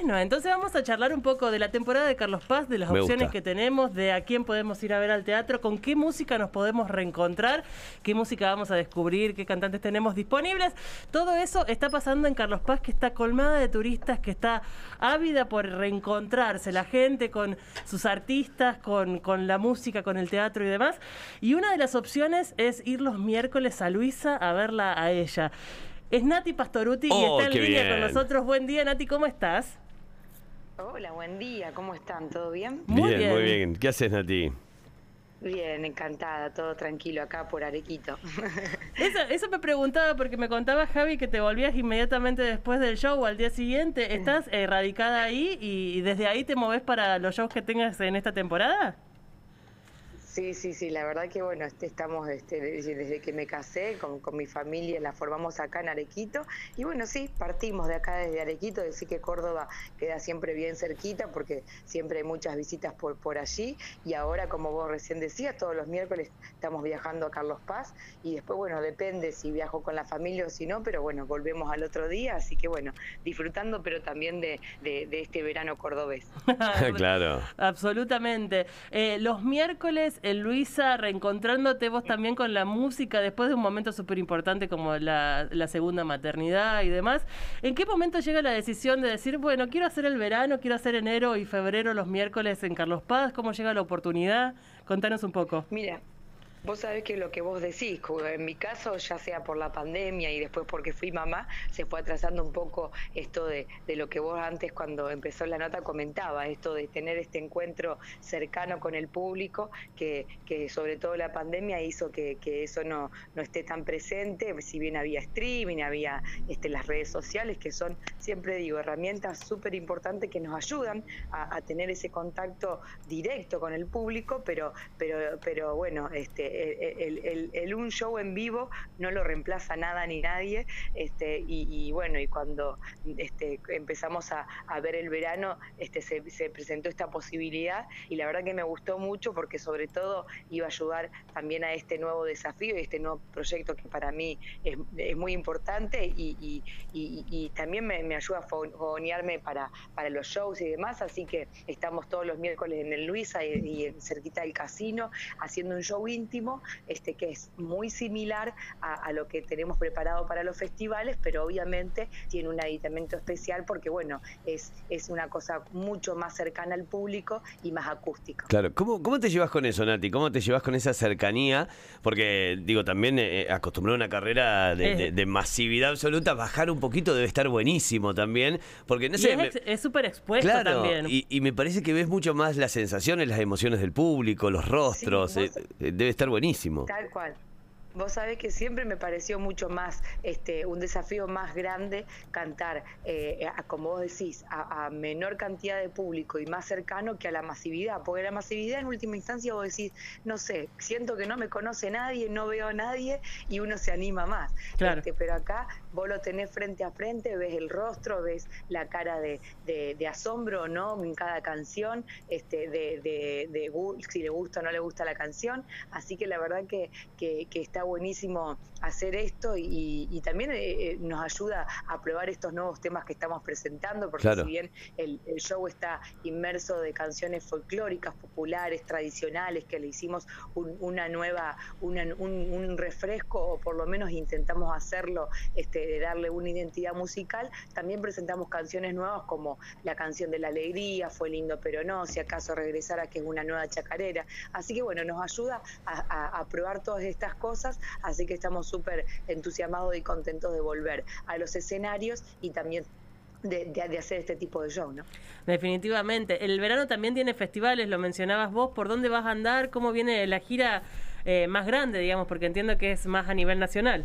Bueno, entonces vamos a charlar un poco de la temporada de Carlos Paz, de las Me opciones gusta. que tenemos, de a quién podemos ir a ver al teatro, con qué música nos podemos reencontrar, qué música vamos a descubrir, qué cantantes tenemos disponibles. Todo eso está pasando en Carlos Paz, que está colmada de turistas, que está ávida por reencontrarse la gente con sus artistas, con, con la música, con el teatro y demás. Y una de las opciones es ir los miércoles a Luisa a verla a ella. Es Nati Pastoruti y Oh, está en qué línea con nosotros. Buen día, Nati, ¿cómo estás? Hola, buen día, ¿cómo están? ¿Todo bien? Muy bien, muy bien. bien. ¿Qué haces, Nati? Bien, encantada, todo tranquilo acá por Arequito. Eso, eso me preguntaba porque me contaba Javi que te volvías inmediatamente después del show o al día siguiente. ¿Estás eh, radicada ahí y, y desde ahí te moves para los shows que tengas en esta temporada? Sí, sí, sí, la verdad que bueno, este, estamos este, desde, que me casé con, con mi familia, la formamos acá en Arequito y bueno, sí, partimos de acá desde Arequito, decir que Córdoba queda siempre bien cerquita porque siempre hay muchas visitas por, por allí y ahora como vos recién decías, todos los miércoles estamos viajando a Carlos Paz y después bueno, depende si viajo con la familia o si no, pero bueno, volvemos al otro día, así que bueno, disfrutando pero también de, de- de este verano cordobés. claro. Absolutamente. Eh, los miércoles, en Luisa, reencontrándote vos también con la música después de un momento súper importante como la, la segunda maternidad y demás. ¿En qué momento llega la decisión de decir, bueno, quiero hacer el verano, quiero hacer enero y febrero los miércoles en Carlos Paz? ¿Cómo llega la oportunidad? Contanos un poco. Mira, vos sabés que lo que vos decís, en mi caso, ya sea por la pandemia y después porque fui mamá, se fue atrasando un poco esto de, de lo que vos antes cuando empezó la nota comentaba, esto de tener este encuentro cercano con el público, que, que sobre todo la pandemia hizo que, que eso no, no esté tan presente, si bien había streaming, había este, las redes sociales, que son, siempre digo, herramientas súper importantes que nos ayudan a, a tener ese contacto directo con el público, pero, pero, pero bueno, este, el, el- el- un show en vivo no lo reemplaza nada ni nadie, este, y, y bueno, y cuando este, empezamos a, a ver el verano, este, se, se presentó esta posibilidad y la verdad que me gustó mucho porque sobre todo iba a ayudar también a este nuevo desafío y este nuevo proyecto que para mí es, es muy importante y, y- y- también me, me ayuda a fo- fogonearme para, para los shows y demás, así que estamos todos los miércoles en el Luisa y, y cerquita del casino haciendo un show íntimo este, que es muy similar a, a lo que tenemos preparado para los festivales, pero obviamente tiene un aditamento especial porque bueno, es, es una cosa mucho más cercana al público y más acústica. Claro, ¿Cómo, ¿cómo te llevas con eso, Nati? ¿Cómo te llevas con esa cercanía? Porque, digo, también eh, acostumbrado a una carrera de, de- de masividad absoluta, bajar un poquito debe estar buenísimo también. Porque, no Y sé, ex- es súper expuesto Claro, también. y, y me parece que ves mucho más las sensaciones, las emociones del público, los rostros. Sí, vos- eh, eh, debe estar buenísimo. Tal cual. Vos sabés que siempre me pareció mucho más, este, un desafío más grande cantar, eh, a- como vos decís, a, a menor cantidad de público y más cercano que a la masividad, porque la masividad en última instancia vos decís, no sé, siento que no me conoce nadie, no veo a nadie y uno se anima más. Claro. Este, pero acá vos lo tenés frente a frente, ves el rostro, ves la cara de, de- de asombro no en cada canción, este, de, de- si le gusta o no le gusta la canción. Así que la verdad que, que- que está buenísimo hacer esto y, y también eh, eh, nos ayuda a probar estos nuevos temas que estamos presentando, porque Claro. si bien el, el show está inmerso de canciones folclóricas, populares, tradicionales, que le hicimos un- una nueva, una- un, un refresco, o por lo menos intentamos hacerlo, este, de darle una identidad musical, también presentamos canciones nuevas como la canción de la alegría, fue lindo pero no, si acaso regresara, que es una nueva chacarera. Así que bueno, nos ayuda a, a- a probar todas estas cosas, así que estamos súper entusiasmados y contentos de volver a los escenarios y también de, de- hacer este tipo de show, ¿no? Definitivamente. El verano también tiene festivales, lo mencionabas vos. ¿Por dónde vas a andar? ¿Cómo viene la gira eh, más grande, digamos? Porque entiendo que es más a nivel nacional.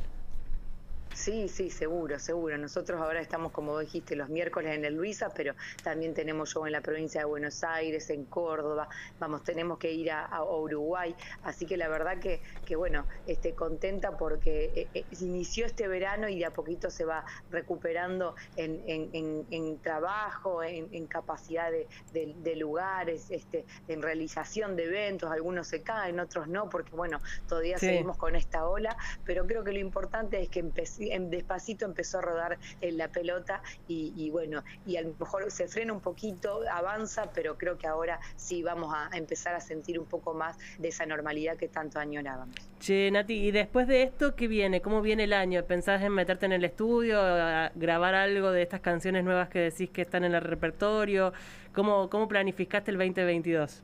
Sí, sí, seguro, seguro. Nosotros ahora estamos, como dijiste, los miércoles en el Luisa, pero también tenemos show en la provincia de Buenos Aires, en Córdoba, vamos, tenemos que ir a, a Uruguay, así que la verdad que, que bueno, este, contenta porque eh, eh, inició este verano y de a poquito se va recuperando en, en- en- en trabajo, en, capacidad de, de- de lugares, este, en realización de eventos, algunos se caen, otros no, porque bueno, todavía Sí. seguimos con esta ola, pero creo que lo importante es que empe- despacito empezó a rodar en la pelota y, bueno, y a lo mejor se frena un poquito, avanza, pero creo que ahora sí vamos a empezar a sentir un poco más de esa normalidad que tanto añorábamos. Che, Nati, y después de esto, ¿qué viene? ¿Cómo viene el año? ¿Pensás en meterte en el estudio, grabar algo de estas canciones nuevas que decís que están en el repertorio? ¿Cómo, cómo planificaste el 2022?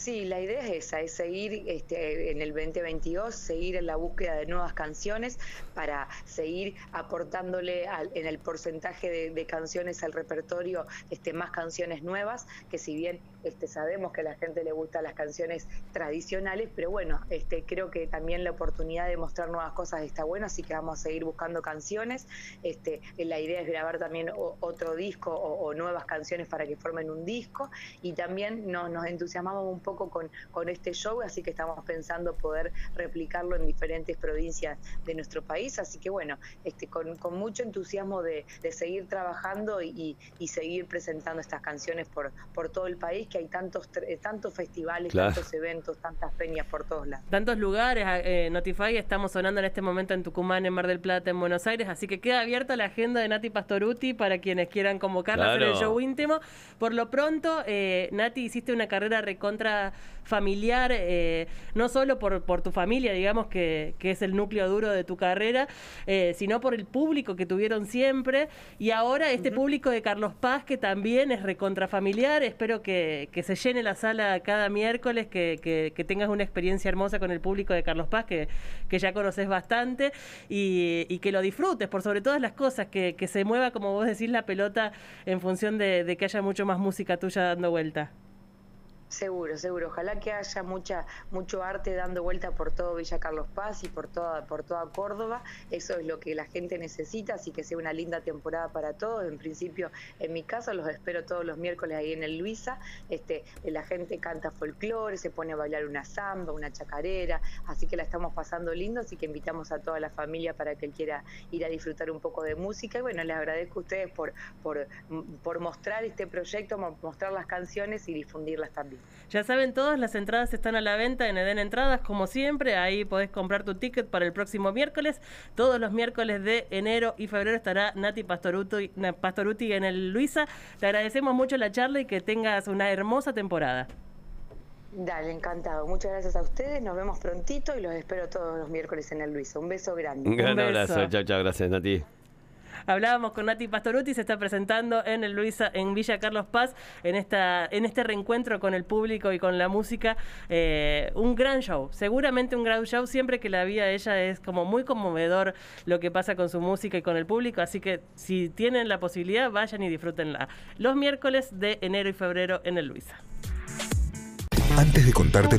Sí, la idea es esa, es seguir este, en el 2022, seguir en la búsqueda de nuevas canciones para seguir aportándole en el porcentaje de, canciones al repertorio este, más canciones nuevas, que si bien este, sabemos que a la gente le gustan las canciones tradicionales, pero bueno, este, creo que también la oportunidad de mostrar nuevas cosas está buena, así que vamos a seguir buscando canciones. Este, la idea es grabar también otro disco o, nuevas canciones para que formen un disco y también nos entusiasmamos un poco con, este show, así que estamos pensando poder replicarlo en diferentes provincias de nuestro país. Así que bueno, con, mucho entusiasmo de, seguir trabajando y, seguir presentando estas canciones por todo el país, que hay tantos, tantos festivales, tantos eventos, tantas peñas por todos lados. Tantos lugares, eh, Notify, estamos sonando en este momento en Tucumán, en Mar del Plata, en Buenos Aires, así que queda abierta la agenda de Nati Pastoruti para quienes quieran convocarla a hacer el show íntimo. Por lo pronto, eh, Nati, hiciste una carrera recontra familiar, eh, no solo por, por, tu familia, digamos, que, que, es el núcleo duro de tu carrera, eh, sino por el público que tuvieron siempre. Y ahora este público de Carlos Paz, que también es recontrafamiliar, espero que, que se llene la sala cada miércoles, que, que, tengas una experiencia hermosa con el público de Carlos Paz, que, que ya conoces bastante, y, y, que lo disfrutes, por sobre todas las cosas, que, que se mueva, como vos decís, la pelota en función de, de que haya mucho más música tuya dando vuelta. Seguro, seguro. Ojalá que haya mucha, mucho arte dando vuelta por todo Villa Carlos Paz y por toda, por toda Córdoba. Eso es lo que la gente necesita, así que sea una linda temporada para todos. En principio, en mi casa los espero todos los miércoles ahí en el Luisa. Este, la gente canta folclore, se pone a bailar una samba, una chacarera, así que la estamos pasando lindo, así que invitamos a toda la familia para que quiera ir a disfrutar un poco de música. Y bueno, les agradezco a ustedes por, por, por mostrar este proyecto, mostrar las canciones y difundirlas también. Ya saben todos, las entradas están a la venta en Eden Entradas, como siempre. Ahí podés comprar tu ticket para el próximo miércoles. Todos los miércoles de enero y febrero estará Nati Pastoruti, Pastoruti en el Luisa. Te agradecemos mucho la charla y que tengas una hermosa temporada. Dale, encantado. Muchas gracias a ustedes. Nos vemos prontito y los espero todos los miércoles en el Luisa. Un beso grande. Un gran abrazo. Chao, chao. Gracias, Nati. Hablábamos con Nati Pastoruti, se está presentando en el Luisa, en Villa Carlos Paz, en esta, en este reencuentro con el público y con la música. Eh, un gran show, seguramente un gran show. Siempre que la vi a ella es como muy conmovedor lo que pasa con su música y con el público. Así que si tienen la posibilidad, vayan y disfrútenla. Los miércoles de enero y febrero en el Luisa. Antes de contarte